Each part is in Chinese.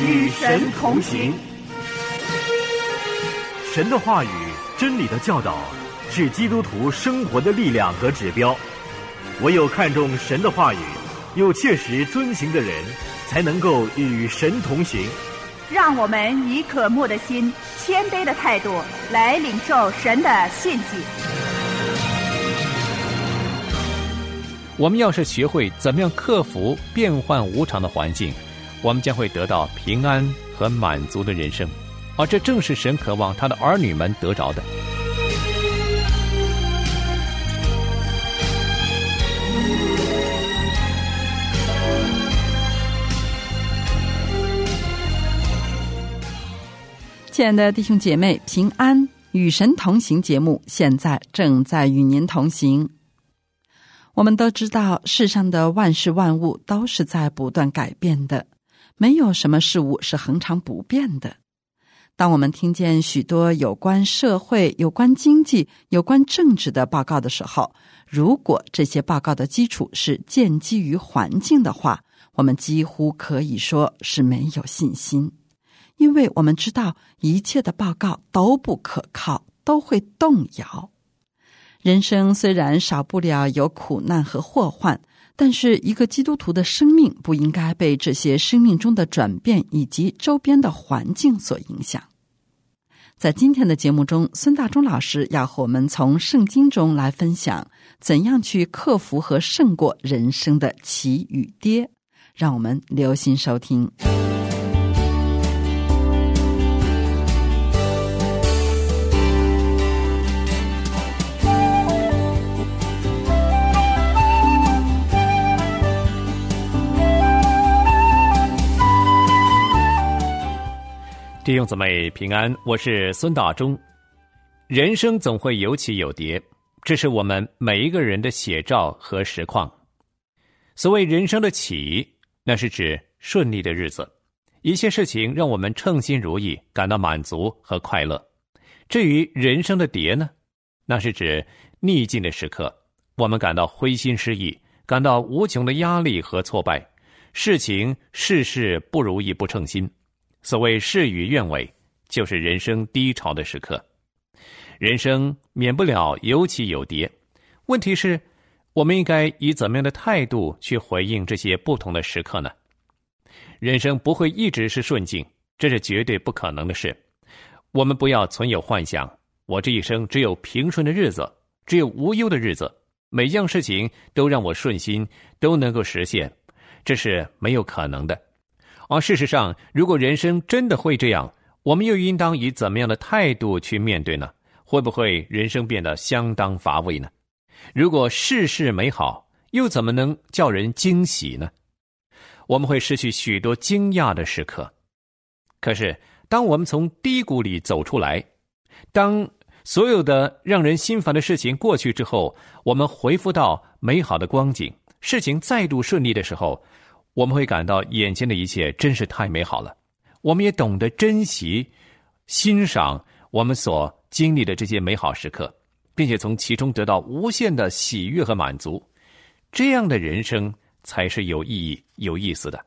与神同行。神的话语、真理的教导，是基督徒生活的力量和指标。唯有看重神的话语，又切实遵行的人，才能够与神同行。让我们以渴慕的心、谦卑的态度来领受神的信息。我们要是学会怎么样克服变幻无常的环境，我们将会得到平安和满足的人生，而这正是神渴望他的儿女们得着的。亲爱的弟兄姐妹，平安与神同行节目现在正在与您同行。我们都知道，世上的万事万物都是在不断改变的，没有什么事物是恒常不变的。当我们听见许多有关社会、有关经济、有关政治的报告的时候，如果这些报告的基础是建基于环境的话，我们几乎可以说是没有信心。因为我们知道一切的报告都不可靠，都会动摇。人生虽然少不了有苦难和祸患，但是一个基督徒的生命不应该被这些生命中的转变以及周边的环境所影响。在今天的节目中，孙大中老师要和我们从圣经中来分享怎样去克服和胜过人生的起与跌。让我们留心收听。弟兄姊妹平安，我是孙大中。人生总会有起有跌，这是我们每一个人的写照和实况。所谓人生的起，那是指顺利的日子，一切事情让我们称心如意，感到满足和快乐。至于人生的跌呢，那是指逆境的时刻，我们感到灰心失意，感到无穷的压力和挫败，事情事事不如意，不称心。所谓事与愿违，就是人生低潮的时刻。人生免不了有起有跌，问题是，我们应该以怎么样的态度去回应这些不同的时刻呢？人生不会一直是顺境，这是绝对不可能的事。我们不要存有幻想，我这一生只有平顺的日子，只有无忧的日子，每样事情都让我顺心，都能够实现，这是没有可能的。而事实上，如果人生真的会这样，我们又应当以怎么样的态度去面对呢？会不会人生变得相当乏味呢？如果事事美好，又怎么能叫人惊喜呢？我们会失去许多惊讶的时刻。可是，当我们从低谷里走出来，当所有的让人心烦的事情过去之后，我们恢复到美好的光景，事情再度顺利的时候。我们会感到眼前的一切真是太美好了，我们也懂得珍惜、欣赏我们所经历的这些美好时刻，并且从其中得到无限的喜悦和满足。这样的人生才是有意义、有意思的。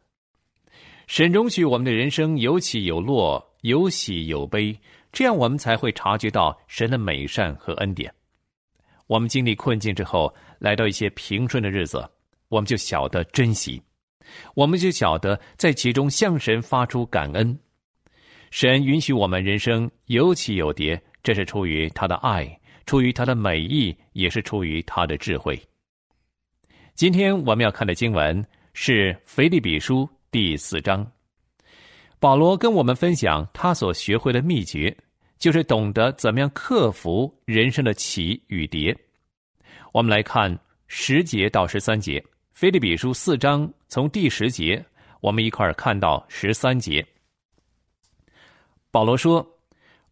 神容许我们的人生有起有落、有喜有悲，这样我们才会察觉到神的美善和恩典。我们经历困境之后，来到一些平顺的日子，我们就晓得珍惜。我们就晓得在其中向神发出感恩，神允许我们人生有起有跌，这是出于他的爱，出于他的美意，也是出于他的智慧。今天我们要看的经文是《腓立比书》第四章，保罗跟我们分享他所学会的秘诀，就是懂得怎么样克服人生的起与跌。我们来看十节到十三节。菲利比书四章从第十节，我们一块儿看到十三节。保罗说：“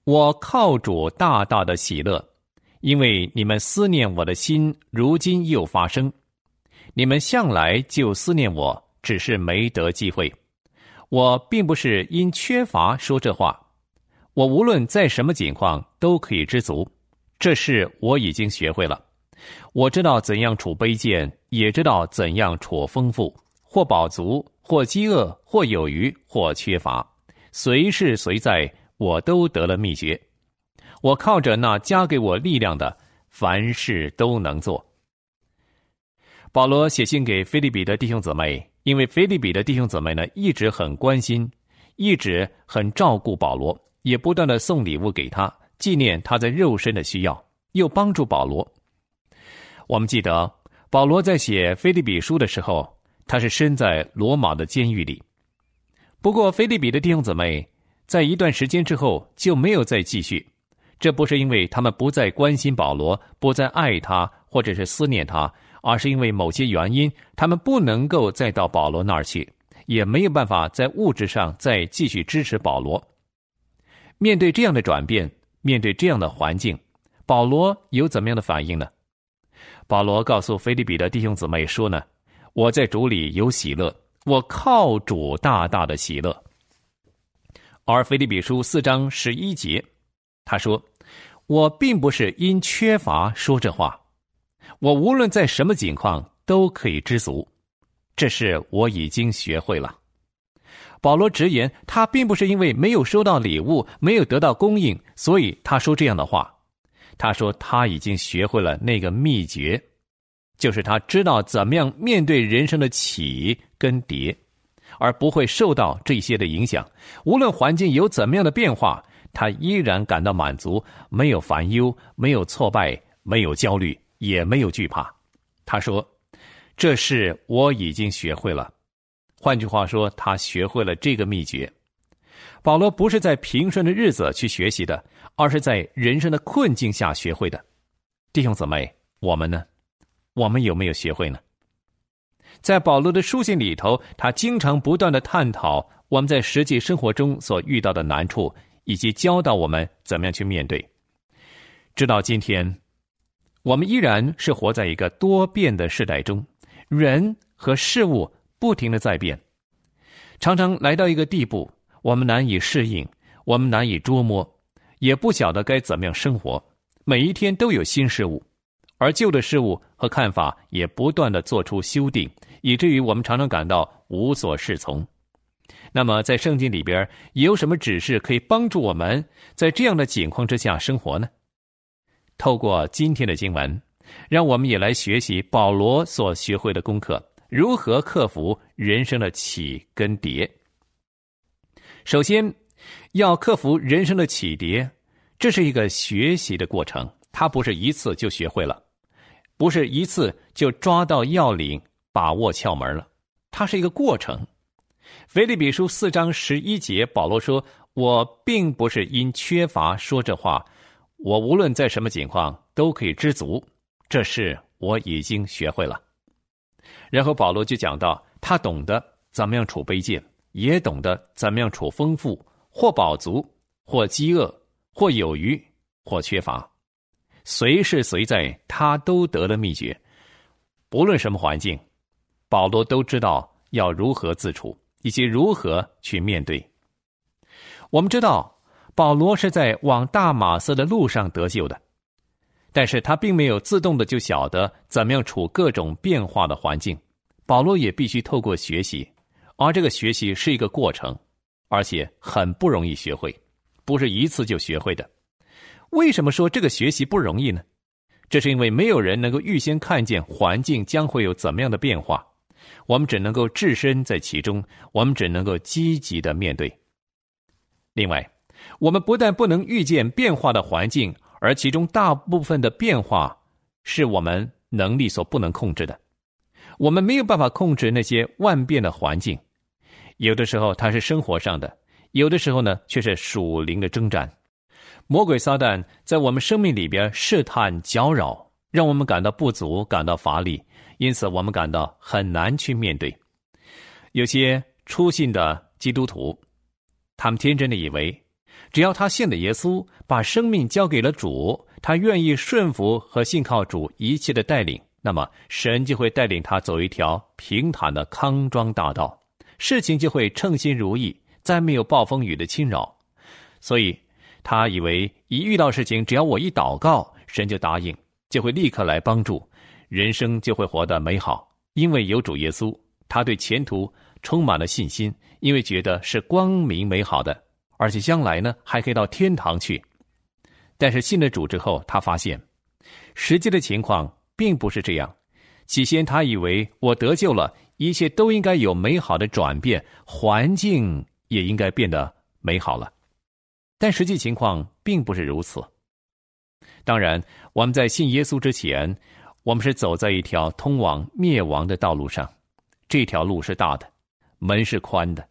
我靠主大大的喜乐，因为你们思念我的心，如今又发生。你们向来就思念我，只是没得机会。我并不是因缺乏说这话，我无论在什么境况都可以知足，这事我已经学会了。”我知道怎样处卑贱，也知道怎样处丰富；或饱足，或饥饿，或有余，或缺乏，随是随在，我都得了秘诀。我靠着那加给我力量的，凡事都能做。保罗写信给菲利比的弟兄姊妹，因为菲利比的弟兄姊妹呢，一直很关心，一直很照顾保罗，也不断的送礼物给他，纪念他在肉身的需要，又帮助保罗。我们记得，保罗在写菲利比书的时候，他是身在罗马的监狱里。不过，菲利比的弟兄姊妹在一段时间之后就没有再继续。这不是因为他们不再关心保罗，不再爱他，或者是思念他，而是因为某些原因，他们不能够再到保罗那儿去，也没有办法在物质上再继续支持保罗。面对这样的转变，面对这样的环境，保罗有怎么样的反应呢？保罗告诉菲利比的弟兄姊妹说呢：“我在主里有喜乐，我靠主大大的喜乐。”而菲利比书四章十一节。他说：“我并不是因缺乏说这话，我无论在什么境况都可以知足，这是我已经学会了。”保罗直言，他并不是因为没有收到礼物、没有得到供应，所以他说这样的话。他说他已经学会了那个秘诀，就是他知道怎么样面对人生的起跟跌，而不会受到这些的影响。无论环境有怎么样的变化。他依然感到满足，没有烦忧，没有挫败，没有焦虑，也没有惧怕。他说：“这是我已经学会了。”换句话说，他学会了这个秘诀。保罗不是在平顺的日子去学习的，而是在人生的困境下学会的。弟兄姊妹，我们呢？我们有没有学会呢？在保罗的书信里头，他经常不断的探讨我们在实际生活中所遇到的难处。以及教导我们怎么样去面对。直到今天，我们依然是活在一个多变的时代中，人和事物不停的在变，常常来到一个地步，我们难以适应，我们难以捉摸，也不晓得该怎么样生活。每一天都有新事物，而旧的事物和看法也不断的做出修订，以至于我们常常感到无所适从。那么，在圣经里边有什么指示可以帮助我们在这样的境况之下生活呢？透过今天的经文，让我们也来学习保罗所学会的功课，如何克服人生的起跟跌。首先，要克服人生的起跌，这是一个学习的过程，它不是一次就学会了，不是一次就抓到要领、把握窍门了，它是一个过程。腓立比书四章十一节，保罗说：“我并不是因缺乏说这话，我无论在什么情况都可以知足，这事我已经学会了。”然后保罗就讲到，他懂得怎么样处卑贱，也懂得怎么样处丰富，或饱足，或饥饿，或有余，或缺乏，随时随在，他都得了秘诀。不论什么环境，保罗都知道要如何自处。以及如何去面对。我们知道，保罗是在往大马色的路上得救的，但是他并没有自动的就晓得怎么样处各种变化的环境。保罗也必须透过学习，而这个学习是一个过程，而且很不容易学会，不是一次就学会的。为什么说这个学习不容易呢？这是因为没有人能够预先看见环境将会有怎么样的变化。我们只能够置身在其中，我们只能够积极的面对。另外，我们不但不能预见变化的环境，而其中大部分的变化是我们能力所不能控制的。我们没有办法控制那些万变的环境，有的时候它是生活上的，有的时候呢却是属灵的征战。魔鬼撒旦在我们生命里边试探搅扰，让我们感到不足，感到乏力。因此，我们感到很难去面对。有些初信的基督徒，他们天真的以为，只要他信了耶稣，把生命交给了主，他愿意顺服和信靠主一切的带领，那么神就会带领他走一条平坦的康庄大道，事情就会称心如意，再没有暴风雨的侵扰。所以，他以为一遇到事情，只要我一祷告，神就答应，就会立刻来帮助。人生就会活得美好，因为有主耶稣，他对前途充满了信心，因为觉得是光明美好的，而且将来呢还可以到天堂去。但是信了主之后，他发现实际的情况并不是这样。起先他以为我得救了，一切都应该有美好的转变，环境也应该变得美好了。但实际情况并不是如此。当然，我们在信耶稣之前，我们是走在一条通往灭亡的道路上，这条路是大的，门是宽的，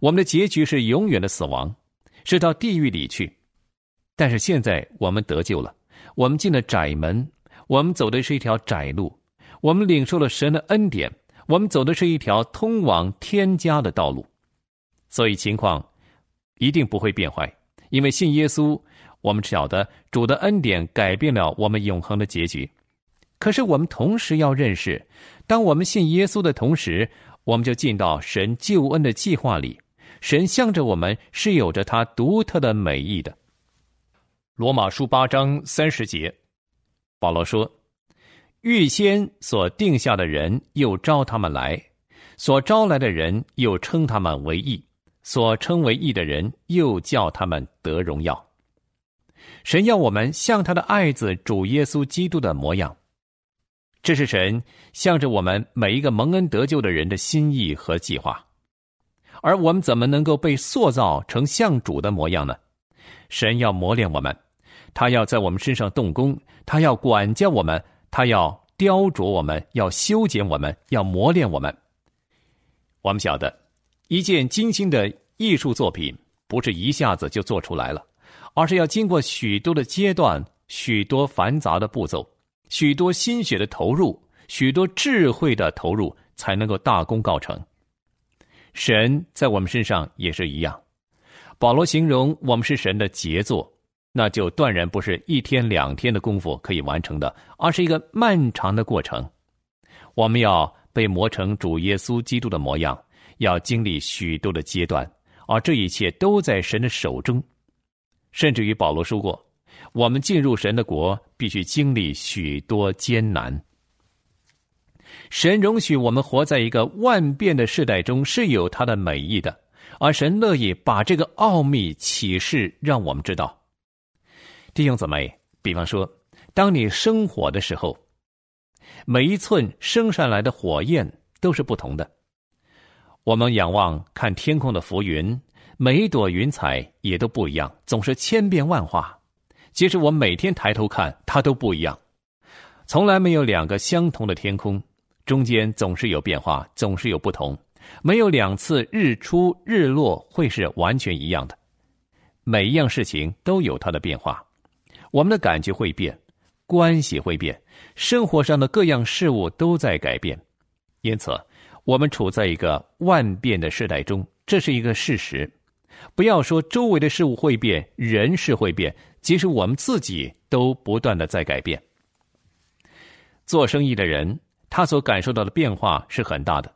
我们的结局是永远的死亡，是到地狱里去。但是现在我们得救了，我们进了窄门，我们走的是一条窄路。我们领受了神的恩典，我们走的是一条通往天家的道路，所以情况一定不会变坏。因为信耶稣，我们晓得主的恩典改变了我们永恒的结局。可是我们同时要认识，当我们信耶稣的同时，我们就进到神救恩的计划里。神向着我们是有着他独特的美意的。罗马书八章三十节，保罗说。预先所定下的人，又招他们来；所招来的人，又称他们为义；所称为义的人，又叫他们得荣耀。神要我们像他的爱子主耶稣基督的模样，这是神向着我们每一个蒙恩得救的人的心意和计划。而我们怎么能够被塑造成像主的模样呢？神要磨练我们，他要在我们身上动工，他要管教我们。他要雕琢我们，要修剪我们，要磨练我们。我们晓得，一件精心的艺术作品不是一下子就做出来了，而是要经过许多的阶段、许多繁杂的步骤、许多心血的投入、许多智慧的投入，才能够大功告成。神在我们身上也是一样。保罗形容我们是神的杰作。那就断然不是一天两天的功夫可以完成的，而是一个漫长的过程。我们要被磨成主耶稣基督的模样，要经历许多的阶段，而这一切都在神的手中。甚至于保罗说过，我们进入神的国，必须经历许多艰难。神容许我们活在一个万变的时代中，是有他的美意的，而神乐意把这个奥秘启示让我们知道。弟兄姊妹，比方说，当你生火的时候，每一寸升上来的火焰都是不同的。我们仰望看天空的浮云，每一朵云彩也都不一样，总是千变万化。即使我每天抬头看，它都不一样，从来没有两个相同的天空，中间总是有变化，总是有不同。没有两次日出日落会是完全一样的，每一样事情都有它的变化。我们的感觉会变，关系会变，生活上的各样事物都在改变，因此，我们处在一个万变的时代中，这是一个事实。不要说周围的事物会变，人是会变，即使我们自己都不断的在改变。做生意的人，他所感受到的变化是很大的。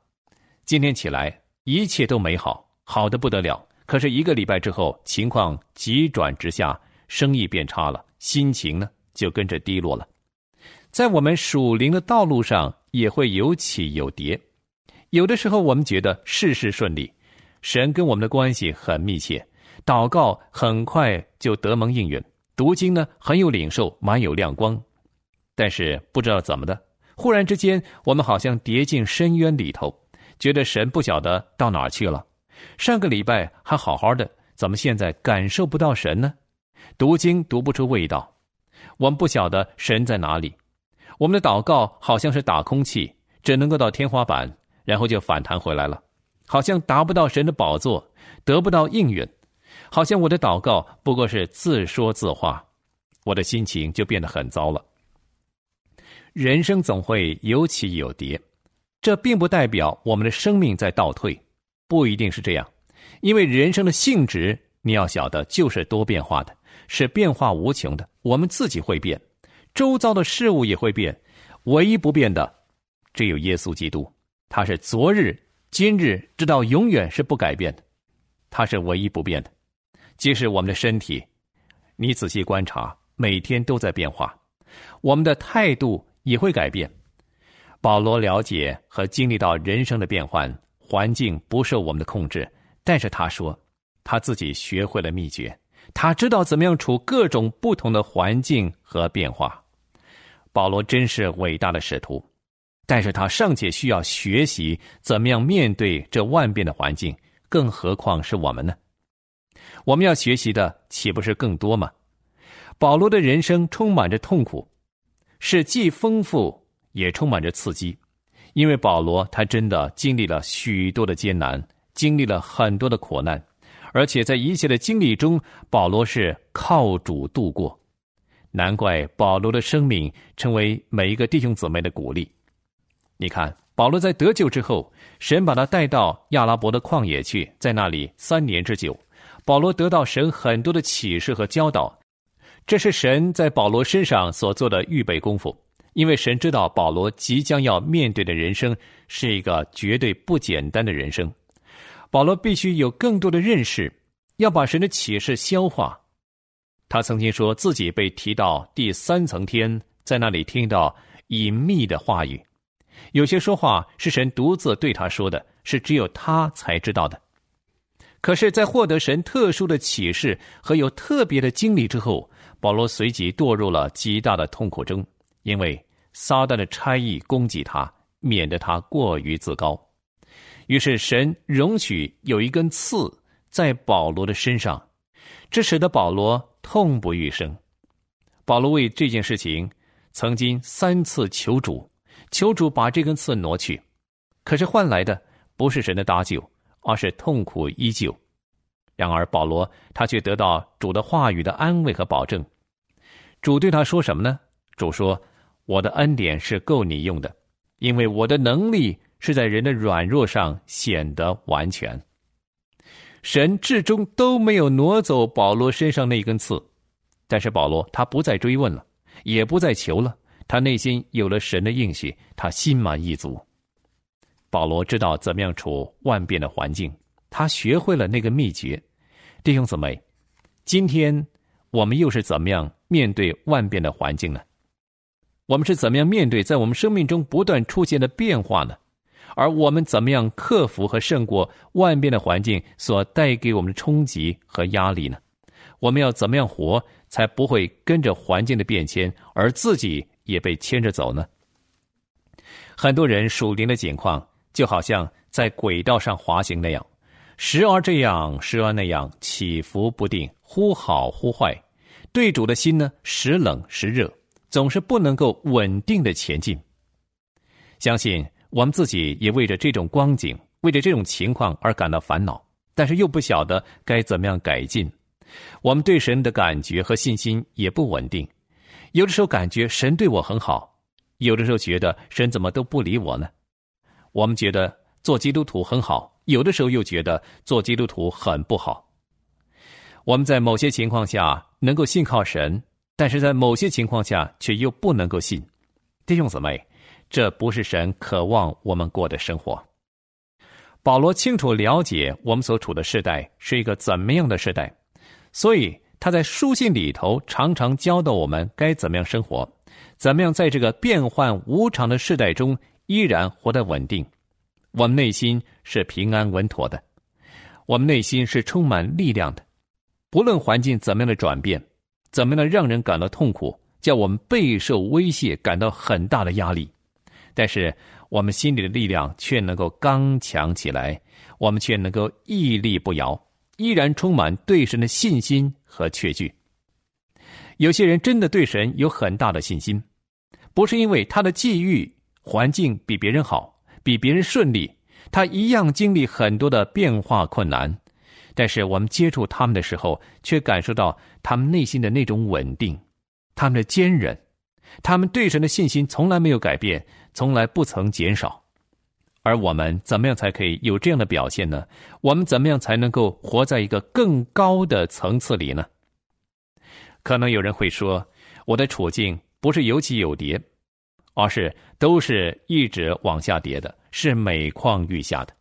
今天起来一切都美好，好的不得了，可是一个礼拜之后，情况急转直下，生意变差了。心情呢，就跟着低落了。在我们属灵的道路上，也会有起有跌。有的时候，我们觉得事事顺利，神跟我们的关系很密切，祷告很快就得蒙应允，读经呢很有领受，满有亮光。但是不知道怎么的，忽然之间，我们好像跌进深渊里头，觉得神不晓得到哪儿去了。上个礼拜还好好的，怎么现在感受不到神呢？读经读不出味道，我们不晓得神在哪里。我们的祷告好像是打空气，只能够到天花板，然后就反弹回来了，好像达不到神的宝座，得不到应允，好像我的祷告不过是自说自话，我的心情就变得很糟了。人生总会有起有跌，这并不代表我们的生命在倒退，不一定是这样，因为人生的性质你要晓得就是多变化的。是变化无穷的，我们自己会变，周遭的事物也会变，唯一不变的，只有耶稣基督，他是昨日、今日直到永远是不改变的，他是唯一不变的。即使我们的身体，你仔细观察，每天都在变化，我们的态度也会改变。保罗了解和经历到人生的变换，环境不受我们的控制，但是他说，他自己学会了秘诀，他知道怎么样处各种不同的环境和变化。保罗真是伟大的使徒，但是他尚且需要学习怎么样面对这万变的环境，更何况是我们呢？我们要学习的岂不是更多吗？保罗的人生充满着痛苦，是既丰富也充满着刺激，因为保罗他真的经历了许多的艰难，经历了很多的苦难，而且在一切的经历中，保罗是靠主度过。难怪保罗的生命成为每一个弟兄姊妹的鼓励。你看，保罗在得救之后，神把他带到亚拉伯的旷野去，在那里三年之久，保罗得到神很多的启示和教导。这是神在保罗身上所做的预备功夫，因为神知道保罗即将要面对的人生是一个绝对不简单的人生，保罗必须有更多的认识，要把神的启示消化。他曾经说自己被提到第三层天，在那里听到隐秘的话语。有些说话是神独自对他说的，是只有他才知道的。可是，在获得神特殊的启示和有特别的经历之后，保罗随即堕入了极大的痛苦中，因为撒旦的差役攻击他，免得他过于自高。于是，神容许有一根刺在保罗的身上，这使得保罗。痛不欲生，保罗为这件事情曾经三次求主，求主把这根刺挪去，可是换来的不是神的搭救，而是痛苦依旧。然而保罗他却得到主的话语的安慰和保证。主对他说什么呢？主说：“我的恩典是够你用的，因为我的能力是在人的软弱上显得完全。”神至终都没有挪走保罗身上那根刺，但是保罗他不再追问了，也不再求了，他内心有了神的应许，他心满意足。保罗知道怎么样处万变的环境，他学会了那个秘诀。弟兄姊妹，今天我们又是怎么样面对万变的环境呢？我们是怎么样面对在我们生命中不断出现的变化呢？而我们怎么样克服和胜过万变的环境所带给我们的冲击和压力呢？我们要怎么样活，才不会跟着环境的变迁，而自己也被牵着走呢？很多人属灵的景况，就好像在轨道上滑行那样，时而这样，时而那样，起伏不定，忽好忽坏。对主的心呢，时冷时热，总是不能够稳定的前进。相信。我们自己也为着这种光景，为着这种情况而感到烦恼，但是又不晓得该怎么样改进。我们对神的感觉和信心也不稳定，有的时候感觉神对我很好，有的时候觉得神怎么都不理我呢？我们觉得做基督徒很好，有的时候又觉得做基督徒很不好。我们在某些情况下能够信靠神，但是在某些情况下却又不能够信。弟兄姊妹。这不是神渴望我们过的生活。保罗清楚了解我们所处的时代是一个怎么样的时代，所以他在书信里头常常教导我们该怎么样生活，怎么样在这个变幻无常的时代中依然活得稳定。我们内心是平安稳妥的，我们内心是充满力量的。不论环境怎么样的转变，怎么样的让人感到痛苦，叫我们备受威胁，感到很大的压力。但是我们心里的力量却能够刚强起来，我们却能够屹立不摇，依然充满对神的信心和确据。有些人真的对神有很大的信心，不是因为他的际遇环境比别人好，比别人顺利，他一样经历很多的变化困难，但是我们接触他们的时候，却感受到他们内心的那种稳定，他们的坚韧。他们对神的信心从来没有改变，从来不曾减少。而我们怎么样才可以有这样的表现呢？我们怎么样才能够活在一个更高的层次里呢？可能有人会说，我的处境不是有起有跌，而是都是一直往下跌的，是每况愈下的。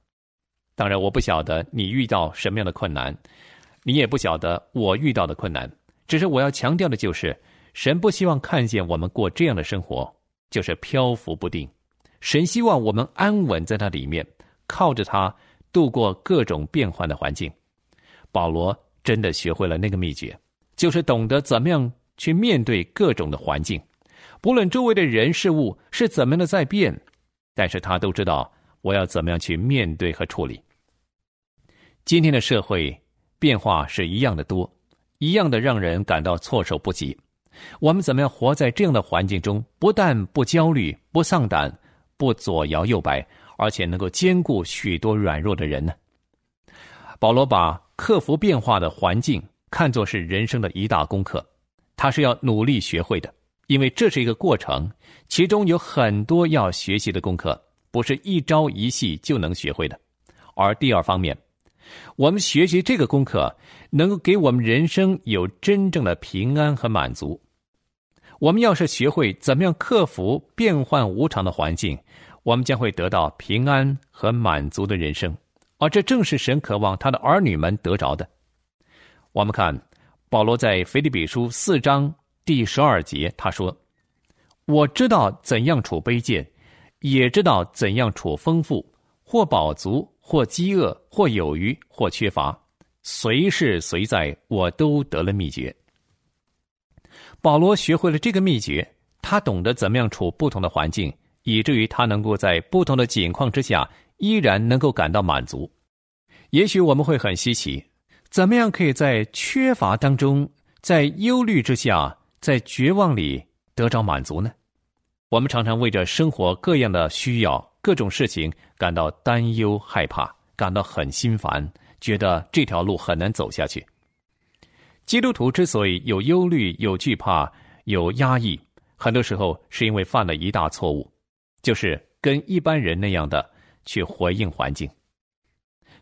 当然，我不晓得你遇到什么样的困难，你也不晓得我遇到的困难。只是我要强调的就是。神不希望看见我们过这样的生活，就是漂浮不定。神希望我们安稳在那里面，靠着他度过各种变换的环境。保罗真的学会了那个秘诀，就是懂得怎么样去面对各种的环境，不论周围的人事物是怎么样的在变，但是他都知道我要怎么样去面对和处理。今天的社会变化是一样的多，一样的让人感到措手不及。我们怎么样活在这样的环境中？不但不焦虑、不丧胆、不左摇右摆，而且能够兼顾许多软弱的人呢？保罗把克服变化的环境看作是人生的一大功课，他是要努力学会的，因为这是一个过程，其中有很多要学习的功课，不是一朝一夕就能学会的。而第二方面，我们学习这个功课，能够给我们人生有真正的平安和满足。我们要是学会怎么样克服变幻无常的环境，我们将会得到平安和满足的人生。而这正是神渴望他的儿女们得着的。我们看保罗在腓立比书四章第十二节，他说：“我知道怎样处卑贱，也知道怎样处丰富，或饱足。”或饥饿，或有余，或缺乏，随是随在，我都得了秘诀。保罗学会了这个秘诀，他懂得怎么样处不同的环境，以至于他能够在不同的境况之下，依然能够感到满足。也许我们会很稀奇，怎么样可以在缺乏当中，在忧虑之下，在绝望里得着满足呢？我们常常为着生活各样的需要。各种事情感到担忧、害怕，感到很心烦，觉得这条路很难走下去。基督徒之所以有忧虑、有惧怕、有压抑，很多时候是因为犯了一大错误，就是跟一般人那样的去回应环境。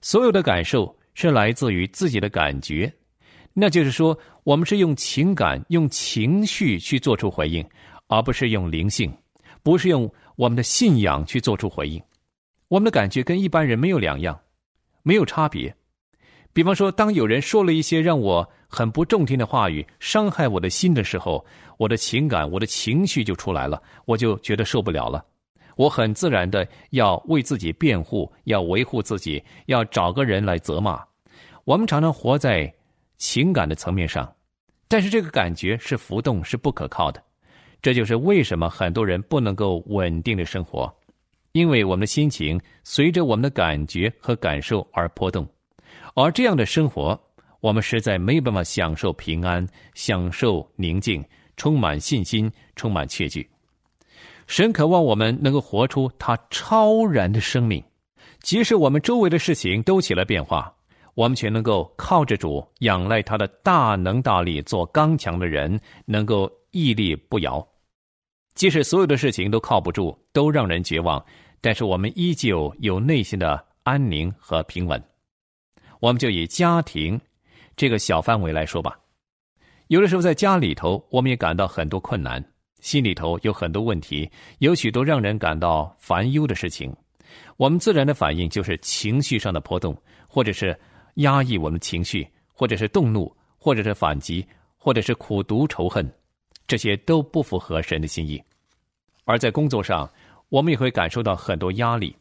所有的感受是来自于自己的感觉，那就是说，我们是用情感、用情绪去做出回应，而不是用灵性，不是用。我们的信仰去做出回应，我们的感觉跟一般人没有两样，没有差别。比方说，当有人说了一些让我很不中听的话语，伤害我的心的时候，我的情感、我的情绪就出来了，我就觉得受不了了。我很自然的要为自己辩护，要维护自己，要找个人来责骂。我们常常活在情感的层面上，但是这个感觉是浮动，是不可靠的。这就是为什么很多人不能够稳定的生活，因为我们的心情随着我们的感觉和感受而波动，而这样的生活，我们实在没办法享受平安、享受宁静、充满信心、充满确据。神渴望我们能够活出他超然的生命，即使我们周围的事情都起了变化，我们却能够靠着主，仰赖他的大能大力，做刚强的人，能够。屹立不摇，即使所有的事情都靠不住，都让人绝望，但是我们依旧有内心的安宁和平稳。我们就以家庭这个小范围来说吧，有的时候在家里头，我们也感到很多困难，心里头有很多问题，有许多让人感到烦忧的事情。我们自然的反应就是情绪上的波动，或者是压抑我们情绪，或者是动怒，或者是反击，或者是苦读仇恨。这些都不符合神的心意，而在工作上，我们也会感受到很多压力，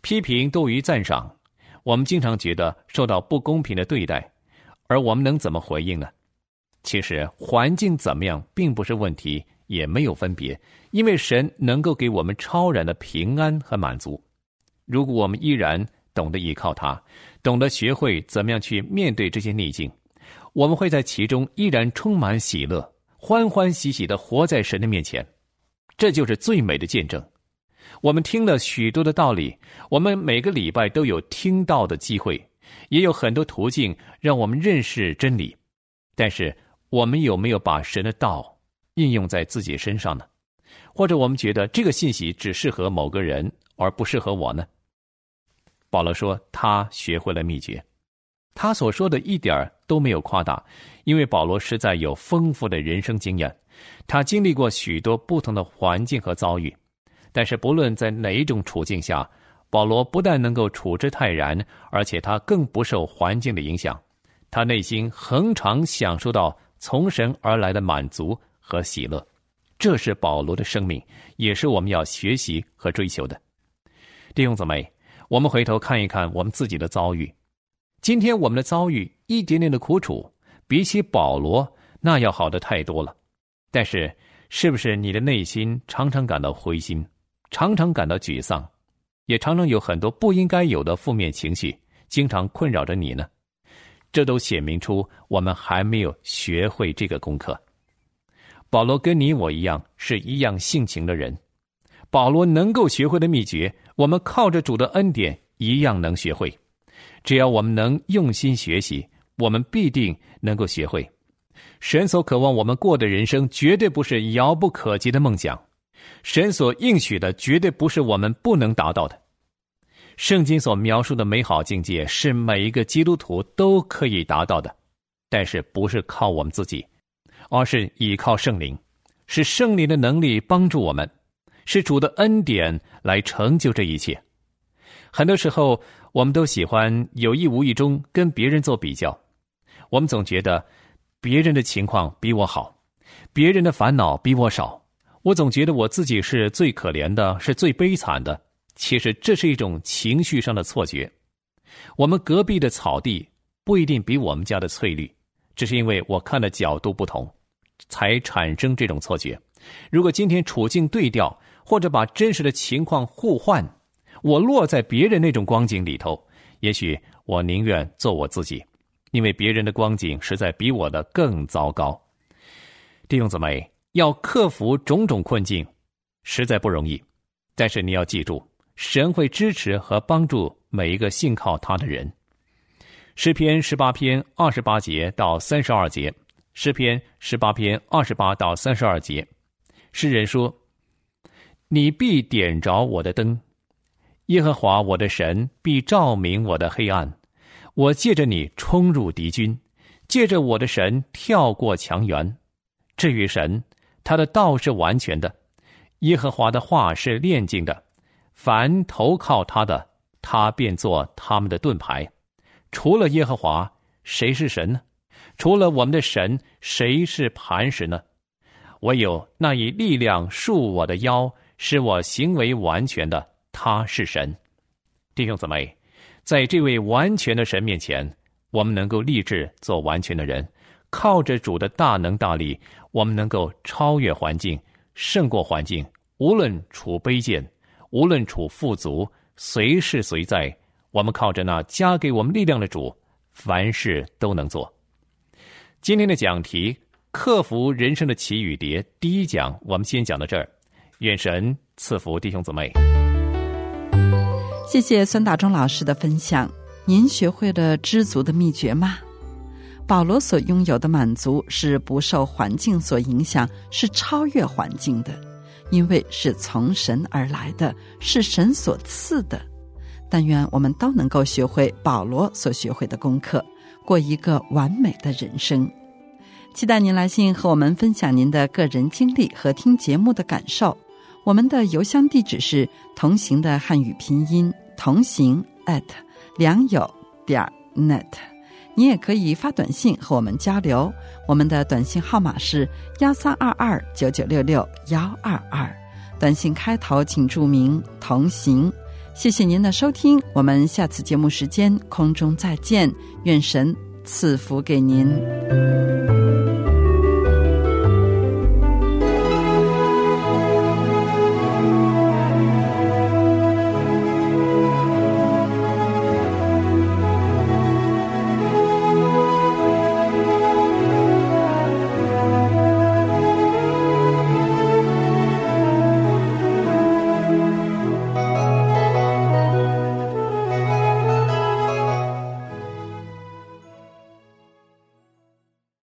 批评多于赞赏，我们经常觉得受到不公平的对待，而我们能怎么回应呢？其实环境怎么样并不是问题，也没有分别，因为神能够给我们超然的平安和满足。如果我们依然懂得依靠他，懂得学会怎么样去面对这些逆境，我们会在其中依然充满喜乐。欢欢喜喜的活在神的面前，这就是最美的见证。我们听了许多的道理，我们每个礼拜都有听到的机会，也有很多途径让我们认识真理。但是，我们有没有把神的道应用在自己身上呢？或者，我们觉得这个信息只适合某个人，而不适合我呢？保罗说，他学会了秘诀。他所说的一点都没有夸大，因为保罗实在有丰富的人生经验，他经历过许多不同的环境和遭遇。但是不论在哪一种处境下，保罗不但能够处之泰然，而且他更不受环境的影响，他内心恒常享受到从神而来的满足和喜乐。这是保罗的生命，也是我们要学习和追求的。弟兄姊妹。我们回头看一看我们自己的遭遇，今天我们的遭遇一点点的苦楚，比起保罗那要好的太多了。但是，是不是你的内心常常感到灰心，常常感到沮丧，也常常有很多不应该有的负面情绪，经常困扰着你呢？这都显明出我们还没有学会这个功课。保罗跟你我一样是一样性情的人，保罗能够学会的秘诀。我们靠着主的恩典，一样能学会。只要我们能用心学习，我们必定能够学会。神所渴望我们过的人生，绝对不是遥不可及的梦想；神所应许的，绝对不是我们不能达到的。圣经所描述的美好境界，是每一个基督徒都可以达到的，但是不是靠我们自己，而是依靠圣灵，是圣灵的能力帮助我们。是主的恩典来成就这一切。很多时候，我们都喜欢有意无意中跟别人做比较。我们总觉得别人的情况比我好，别人的烦恼比我少。我总觉得我自己是最可怜的，是最悲惨的。其实这是一种情绪上的错觉。我们隔壁的草地不一定比我们家的翠绿，只是因为我看的角度不同，才产生这种错觉。如果今天处境对调，或者把真实的情况互换，我落在别人那种光景里头，也许我宁愿做我自己，因为别人的光景实在比我的更糟糕。弟兄姊妹，要克服种种困境，实在不容易。但是你要记住，神会支持和帮助每一个信靠他的人。诗篇十八篇二十八节到三十二节，诗篇十八篇二十八到三十二节，诗人说。你必点着我的灯，耶和华我的神必照明我的黑暗。我借着你冲入敌军，借着我的神跳过墙垣。至于神，他的道是完全的，耶和华的话是炼净的。凡投靠他的，他便做他们的盾牌。除了耶和华，谁是神呢？除了我们的神，谁是磐石呢？唯有那以力量束我的腰。使我行为完全的，他是神。弟兄姊妹，在这位完全的神面前，我们能够立志做完全的人。靠着主的大能大力，我们能够超越环境，胜过环境。无论处卑贱，无论处富足，随时随在，我们靠着那加给我们力量的主，凡事都能做。今天的讲题：克服人生的起与跌。第一讲，我们先讲到这儿。愿神赐福弟兄姊妹。谢谢孙大中老师的分享。您学会了知足的秘诀吗？保罗所拥有的满足是不受环境所影响，是超越环境的，因为是从神而来的，是神所赐的。但愿我们都能够学会保罗所学会的功课，过一个完美的人生。期待您来信和我们分享您的个人经历和听节目的感受。我们的邮箱地址是同行的汉语拼音同行 at 良友点 net，你也可以发短信和我们交流。我们的短信号码是幺三二二九九六六幺二二，短信开头请注明同行。谢谢您的收听，我们下次节目时间空中再见，愿神赐福给您。